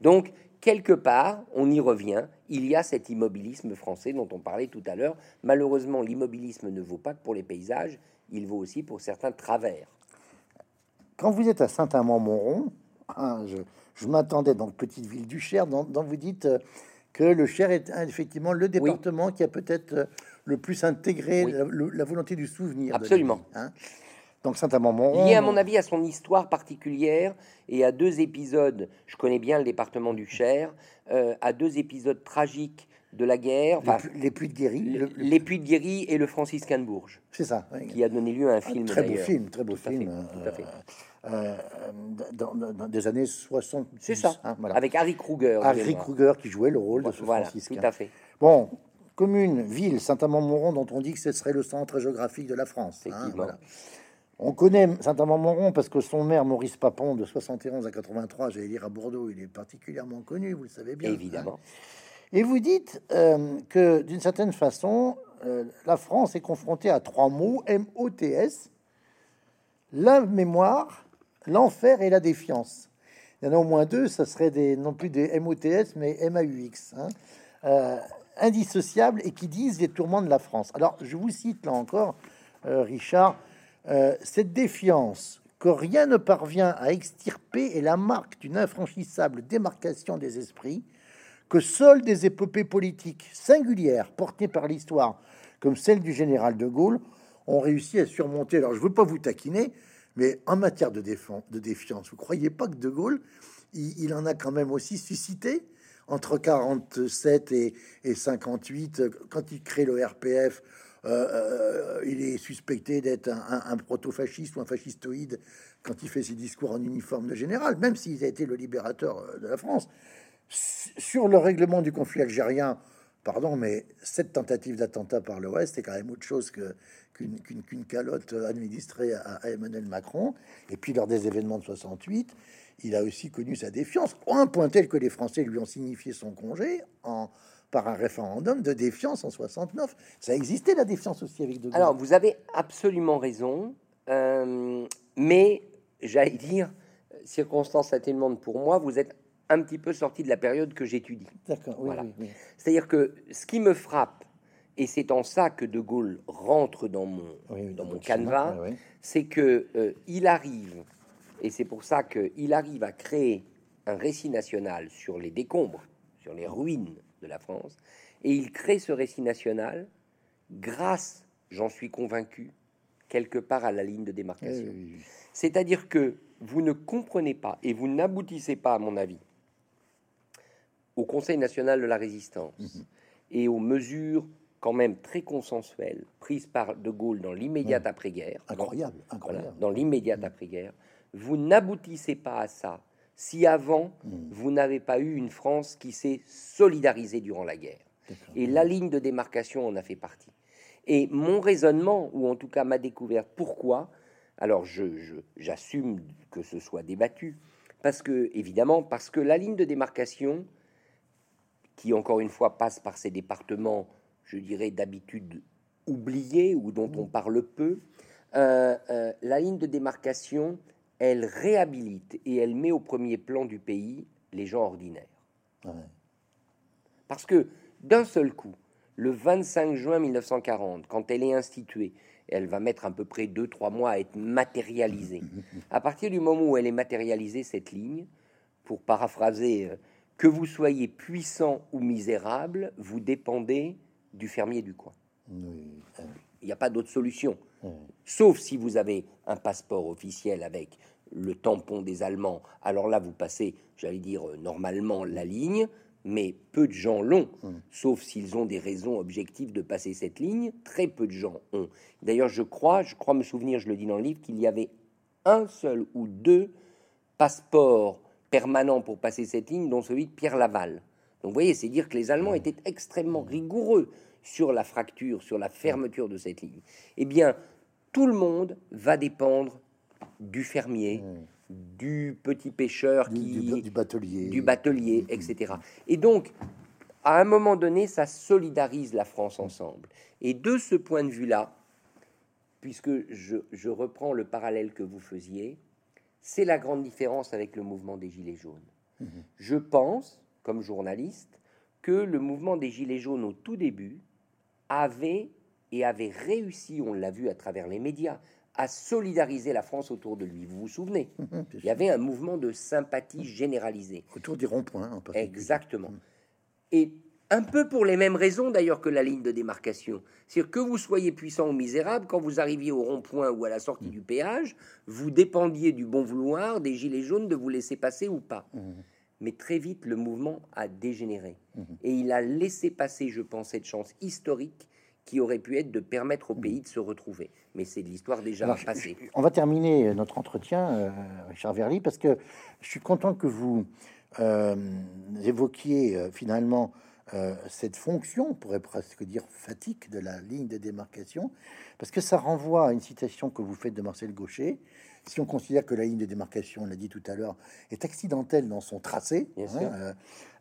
Donc, quelque part, on y revient. Il y a cet immobilisme français dont on parlait tout à l'heure. Malheureusement, l'immobilisme ne vaut pas que pour les paysages, il vaut aussi pour certains travers. Quand vous êtes à Saint-Amand-Montrond, hein, je, je m'attendais donc petite ville du Cher, dont, dont vous dites euh, que le Cher est euh, effectivement le département qui a peut-être euh, le plus intégré Oui. la, le- la volonté du souvenir. Absolument. hein. Donc Saint-Amand-Montrond. lié à mon avis à son histoire particulière et à deux épisodes, je connais bien le département du Cher, euh, à deux épisodes tragiques de la guerre, les, enfin, pu- les puits de Guéry, les, le- le- les Puits de Guéry et le Franciscain de Bourges, c'est ça. oui. qui a donné lieu à un Un film très beau film, très beau Tout film. fait, tout à fait. euh, dans, des années 60. C'est ça, voilà. avec Harry Kruger. Harry. Kruger qui jouait le rôle de ce Voilà, franciscain. tout à fait. Bon, commune, ville, Saint-Amand-Montrond, dont on dit que ce serait le centre géographique de la France. hein, Effectivement. voilà. On connaît Saint-Amand-Montrond parce que son maire, Maurice Papon, de 71 à 83, j'allais dire à Bordeaux, il est particulièrement connu, vous le savez bien. hein. Évidemment. Et vous dites euh, que d'une certaine façon, euh, la France est confrontée à trois mots, M-O-T-S, la mémoire, l'enfer et la défiance. Il y en a au moins deux, ça serait des, non plus des M-O-T-S, mais M-A-U-X, hein, euh, indissociables et qui disent les tourments de la France. Alors, je vous cite là encore, Richard, euh, cette défiance que rien ne parvient à extirper est la marque d'une infranchissable démarcation des esprits, que seules des épopées politiques singulières portées par l'histoire, comme celle du général de Gaulle, ont réussi à surmonter. Alors, je ne veux pas vous taquiner, mais en matière de, de défiance, vous croyez pas que de Gaulle, il, en a quand même aussi suscité? Entre 47 et, et 58, quand il crée le RPF, euh, euh, il est suspecté d'être un, proto-fasciste ou un fascistoïde quand il fait ses discours en uniforme de général, même s'il a été le libérateur euh, de la France. Sur le règlement du conflit algérien, pardon, mais cette tentative d'attentat par l'Ouest est quand même autre chose que qu'une calotte administrée à, Emmanuel Macron. Et puis lors des événements de 68, il a aussi connu sa défiance, un point tel que les Français lui ont signifié son congé en par un référendum de défiance en 69. Ça existait la défiance aussi avec De Gaulle. Alors vous avez absolument raison, euh, mais j'allais dire, circonstance atténuante pour moi, vous êtes un petit peu sorti de la période que j'étudie. D'accord. voilà. C'est-à-dire que ce qui me frappe, et c'est en ça que De Gaulle rentre dans mon dans mon canevas, c'est que euh, il arrive, et c'est pour ça qu'il arrive à créer un récit national sur les décombres, sur les ruines de la France, et il crée ce récit national grâce, j'en suis convaincu, quelque part à la ligne de démarcation. Eh C'est-à-dire que vous ne comprenez pas et vous n'aboutissez pas, à mon avis, au Conseil national de la résistance mhm. et aux mesures quand même très consensuelles prises par De Gaulle dans l'immédiate après-guerre. Incroyable, incroyable. dans l'immédiate après-guerre, vous n'aboutissez pas à ça si avant, hmm. vous n'avez pas eu une France qui s'est solidarisée durant la guerre. Et la ligne de démarcation en a fait partie. Et mon raisonnement, ou en tout cas ma découverte, pourquoi Alors j'assume que ce soit débattu, parce que, évidemment, parce que la ligne de démarcation, qui encore une fois passe par ces départements, je dirais d'habitude oubliés ou dont on parle peu, euh, euh, la ligne de démarcation, elle réhabilite et elle met au premier plan du pays les gens ordinaires. Parce que d'un seul coup, le 25 juin 1940, quand elle est instituée, elle va mettre à peu près 2-3 mois à être matérialisée. À partir du moment où elle est matérialisée, cette ligne, pour paraphraser, euh, que vous soyez puissant ou misérable, vous dépendez du fermier du coin. Il n'y a pas d'autre solution. Sauf si vous avez un passeport officiel avec le tampon des Allemands. Alors là, vous passez, j'allais dire, euh, normalement la ligne, mais peu de gens l'ont, sauf s'ils ont des raisons objectives de passer cette ligne. Très peu de gens ont. D'ailleurs, je crois, je crois me souvenir, je le dis dans le livre, qu'il y avait un seul ou deux passeports permanents pour passer cette ligne, dont celui de Pierre Laval. Donc, vous voyez, c'est dire que les Allemands étaient extrêmement rigoureux sur la fracture, sur la fermeture de cette ligne. Eh bien, tout le monde va dépendre du fermier, du petit pêcheur, qui, du, batelier, du batelier, etc. Et donc, à un moment donné, ça solidarise la France ensemble. Et de ce point de vue-là, puisque je, reprends le parallèle que vous faisiez, c'est la grande différence avec le mouvement des Gilets jaunes. Mhm. Je pense, comme journaliste, que le mouvement des Gilets jaunes au tout début avait et avait réussi, on l'a vu à travers les médias, à solidariser la France autour de lui. Vous vous souvenez? Mhm, Il y avait un mouvement de sympathie généralisé. Autour du rond-point. Exactement. Mhm. Et un peu pour les mêmes raisons d'ailleurs que la ligne de démarcation. C'est-à-dire que vous soyez puissant ou misérable, quand vous arriviez au rond-point ou à la sortie mhm. du péage, vous dépendiez du bon vouloir des gilets jaunes de vous laisser passer ou pas. Mais très vite, le mouvement a dégénéré. Et il a laissé passer, je pense, cette chance historique qui aurait pu être de permettre au mm. pays de se retrouver. Mais c'est de l'histoire déjà passée. on va terminer notre entretien, euh, Richard Verly, parce que je suis content que vous euh, évoquiez euh, finalement cette fonction, on pourrait presque dire fatigue de la ligne de démarcation, parce que ça renvoie à une citation que vous faites de Marcel Gaucher, si on considère que la ligne de démarcation, on l'a dit tout à l'heure, est accidentelle dans son tracé, hein, euh,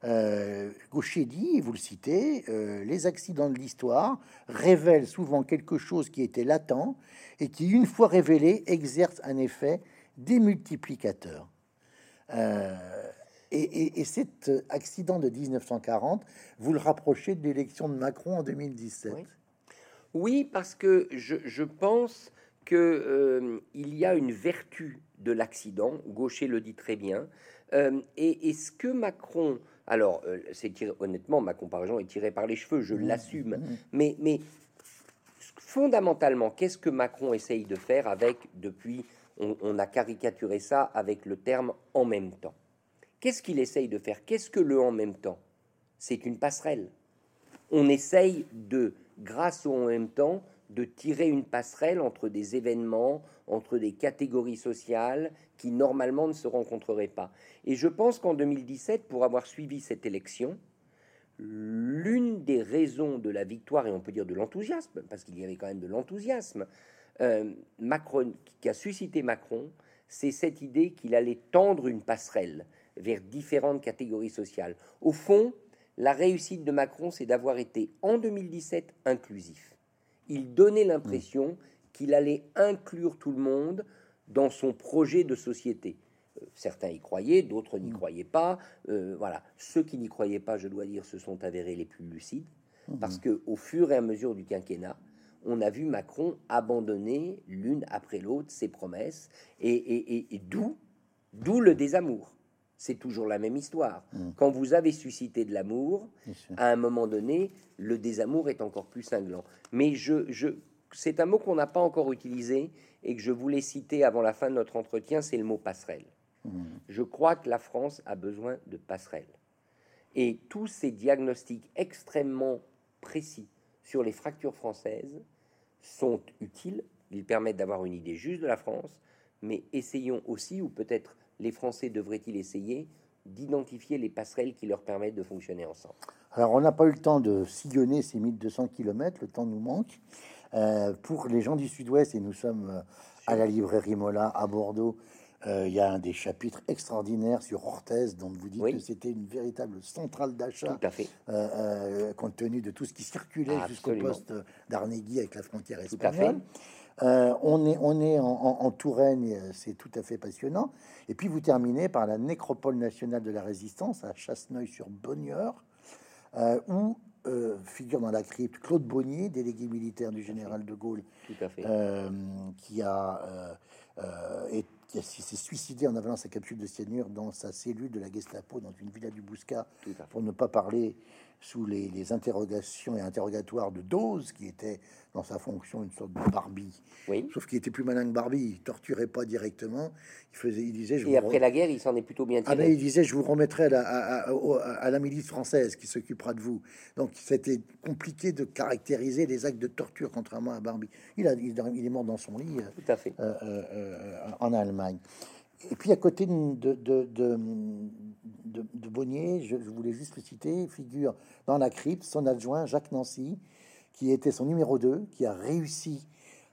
euh, Gaucher dit, vous le citez, euh, les accidents de l'histoire révèlent souvent quelque chose qui était latent et qui, une fois révélé, exerce un effet démultiplicateur. Et, et, cet accident de 1940, vous le rapprochez de l'élection de Macron en 2017. Oui, parce que je, je pense qu'il euh, y a une vertu de l'accident. Gaucher le dit très bien. Euh, et est-ce que Macron, alors c'est honnêtement ma comparaison est tirée par les cheveux, je l'assume, mmh. mais, mais fondamentalement, qu'est-ce que Macron essaye de faire avec depuis on, a caricaturé ça avec le terme en même temps. Qu'est-ce qu'il essaye de faire? Qu'est-ce que le en même temps? C'est une passerelle. On essaye de, grâce au en même temps, de tirer une passerelle entre des événements, entre des catégories sociales qui normalement ne se rencontreraient pas. Et je pense qu'en 2017, pour avoir suivi cette élection, l'une des raisons de la victoire, et on peut dire de l'enthousiasme, parce qu'il y avait quand même de l'enthousiasme, euh, Macron, qui a suscité Macron, c'est cette idée qu'il allait tendre une passerelle vers différentes catégories sociales. Au fond, la réussite de Macron, c'est d'avoir été en 2017 inclusif. Il donnait l'impression qu'il allait inclure tout le monde dans son projet de société. Euh, certains y croyaient, d'autres n'y croyaient pas. Euh, voilà, ceux qui n'y croyaient pas, je dois dire, se sont avérés les plus lucides, parce que au fur et à mesure du quinquennat, on a vu Macron abandonner l'une après l'autre ses promesses, et, d'où, d'où le désamour. C'est toujours la même histoire. Mm. Quand vous avez suscité de l'amour, à un moment donné, le désamour est encore plus cinglant. Mais je, je c'est un mot qu'on n'a pas encore utilisé et que je voulais citer avant la fin de notre entretien, c'est le mot passerelle. Mm. Je crois que la France a besoin de passerelle. Et tous ces diagnostics extrêmement précis sur les fractures françaises sont utiles, ils permettent d'avoir une idée juste de la France, mais essayons aussi, ou peut-être les Français devraient-ils essayer, d'identifier les passerelles qui leur permettent de fonctionner ensemble? Alors, on n'a pas eu le temps de sillonner ces 1200 km, le temps nous manque. Euh, pour les gens du Sud-Ouest, et nous sommes euh, à la librairie Mola à Bordeaux, euh, il y a un des chapitres extraordinaires sur Orthez, dont vous dites que c'était une véritable centrale d'achat, euh, compte tenu de tout ce qui circulait jusqu'au poste d'Arnegui avec la frontière espagnole. On est, on est en, Touraine, c'est tout à fait passionnant. Et puis vous terminez par la nécropole nationale de la résistance à Chasseneuil-sur-Bonnieure, où figure dans la crypte Claude Bonnier, délégué militaire du général de Gaulle, qui a été s'est suicidé en avalant sa capsule de cyanure dans sa cellule de la Gestapo dans une villa du Bouscat, pour ne pas parler sous les, interrogations et interrogatoires de Dose, qui était dans sa fonction une sorte de Barbie. Oui. Sauf qu'il était plus malin que Barbie, il torturait pas directement. Il faisait, il disait. Je et après la guerre, il s'en est plutôt bien tiré. Ah, il disait, je vous remettrai à la, à, la milice française qui s'occupera de vous. Donc c'était compliqué de caractériser les actes de torture, contrairement à Barbie. Il, a, il, est mort dans son lit. Tout à fait. Euh, euh, euh, en Allemagne. Et puis à côté de, de, de, de Bonnier, je, voulais juste le citer, figure dans la crypte son adjoint Jacques Nancy, qui était son numéro 2, qui a réussi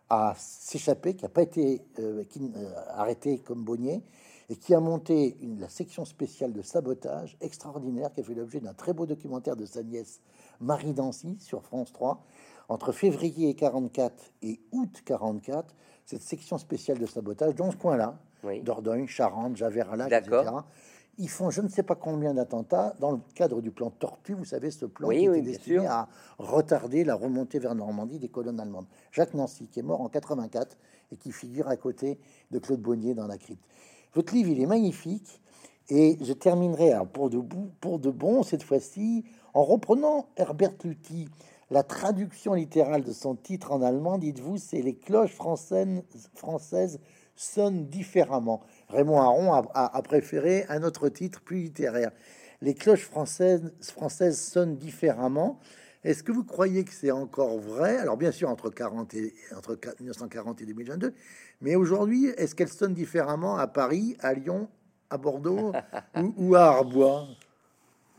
à s'échapper, qui n'a pas été euh, euh, arrêté comme Bonnier, et qui a monté la section spéciale de sabotage extraordinaire, qui a fait l'objet d'un très beau documentaire de sa nièce Marie Nancy sur France 3. Entre février 44 et août 44, cette section spéciale de sabotage, dans ce coin-là, Dordogne, Charente, Javert-Lac, etc. Ils font je ne sais pas combien d'attentats dans le cadre du plan Tortue. Vous savez, ce plan qui était destiné à retarder la remontée vers Normandie des colonnes allemandes. Jacques Nancy, qui est mort en 84 et qui figure à côté de Claude Bonnier dans la crypte. Votre livre, il est magnifique. Et je terminerai pour de, pour de bon cette fois-ci en reprenant Herbert Lutti, la traduction littérale de son titre en allemand, dites-vous, c'est les cloches françaises, françaises sonnent différemment. Raymond Aron a, préféré un autre titre plus littéraire. Les cloches françaises, françaises sonnent différemment. Est-ce que vous croyez que c'est encore vrai? Alors bien sûr entre 40 et entre 1940 et 2022, mais aujourd'hui, est-ce qu'elles sonnent différemment à Paris, à Lyon, à Bordeaux ou, ou, à Arbois?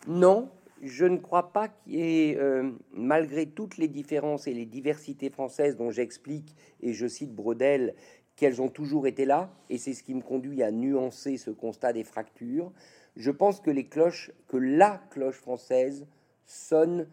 Non, je ne crois pas qu'il y ait, euh, malgré toutes les différences et les diversités françaises dont j'explique, et je cite Brodel, qu'elles ont toujours été là, et c'est ce qui me conduit à nuancer ce constat des fractures, je pense que les cloches, que la cloche française sonne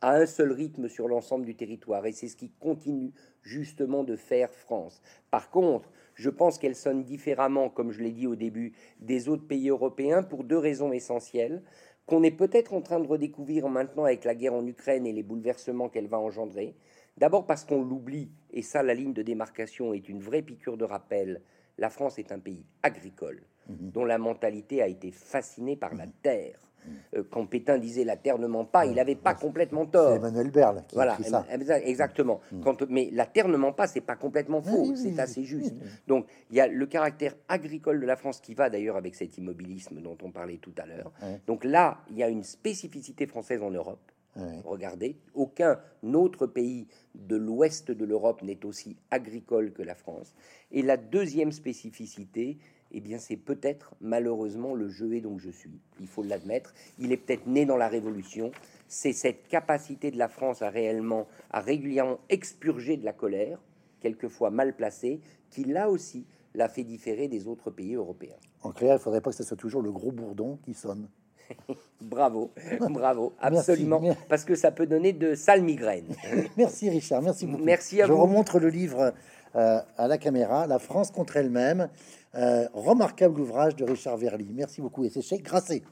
à un seul rythme sur l'ensemble du territoire, et c'est ce qui continue justement de faire France. Par contre, je pense qu'elle sonne différemment, comme je l'ai dit au début, des autres pays européens pour deux raisons essentielles qu'on est peut-être en train de redécouvrir maintenant avec la guerre en Ukraine et les bouleversements qu'elle va engendrer, D'abord parce qu'on l'oublie, et ça, la ligne de démarcation est une vraie piqûre de rappel. La France est un pays agricole Mhm. dont la mentalité a été fascinée par la terre. Euh, quand Pétain disait la terre ne ment pas, il n'avait pas complètement tort. Emmanuel Berle qui Voilà, ça. Exactement. Quand, mais la terre ne ment pas, c'est pas complètement faux, Oui, c'est oui, assez juste. oui. Donc il y a le caractère agricole de la France qui va d'ailleurs avec cet immobilisme dont on parlait tout à l'heure. Donc là, il y a une spécificité française en Europe. Ouais. Regardez, aucun autre pays de l'ouest de l'Europe n'est aussi agricole que la France. Et la deuxième spécificité, eh bien, c'est peut-être malheureusement le jeu et donc je suis. Il faut l'admettre. Il est peut-être né dans la Révolution. C'est cette capacité de la France à réellement, à régulièrement expurger de la colère, quelquefois mal placée, qui là aussi l'a fait différer des autres pays européens. En clair, il faudrait pas que ce soit toujours le gros bourdon qui sonne. Bravo, bravo, absolument, parce que ça peut donner de sales migraines. Merci Richard, merci beaucoup. Merci à Je vous. remontre le livre euh, à la caméra, La France contre elle-même, Euh, remarquable ouvrage de Richard Verly. Merci beaucoup et c'est chez Grasset.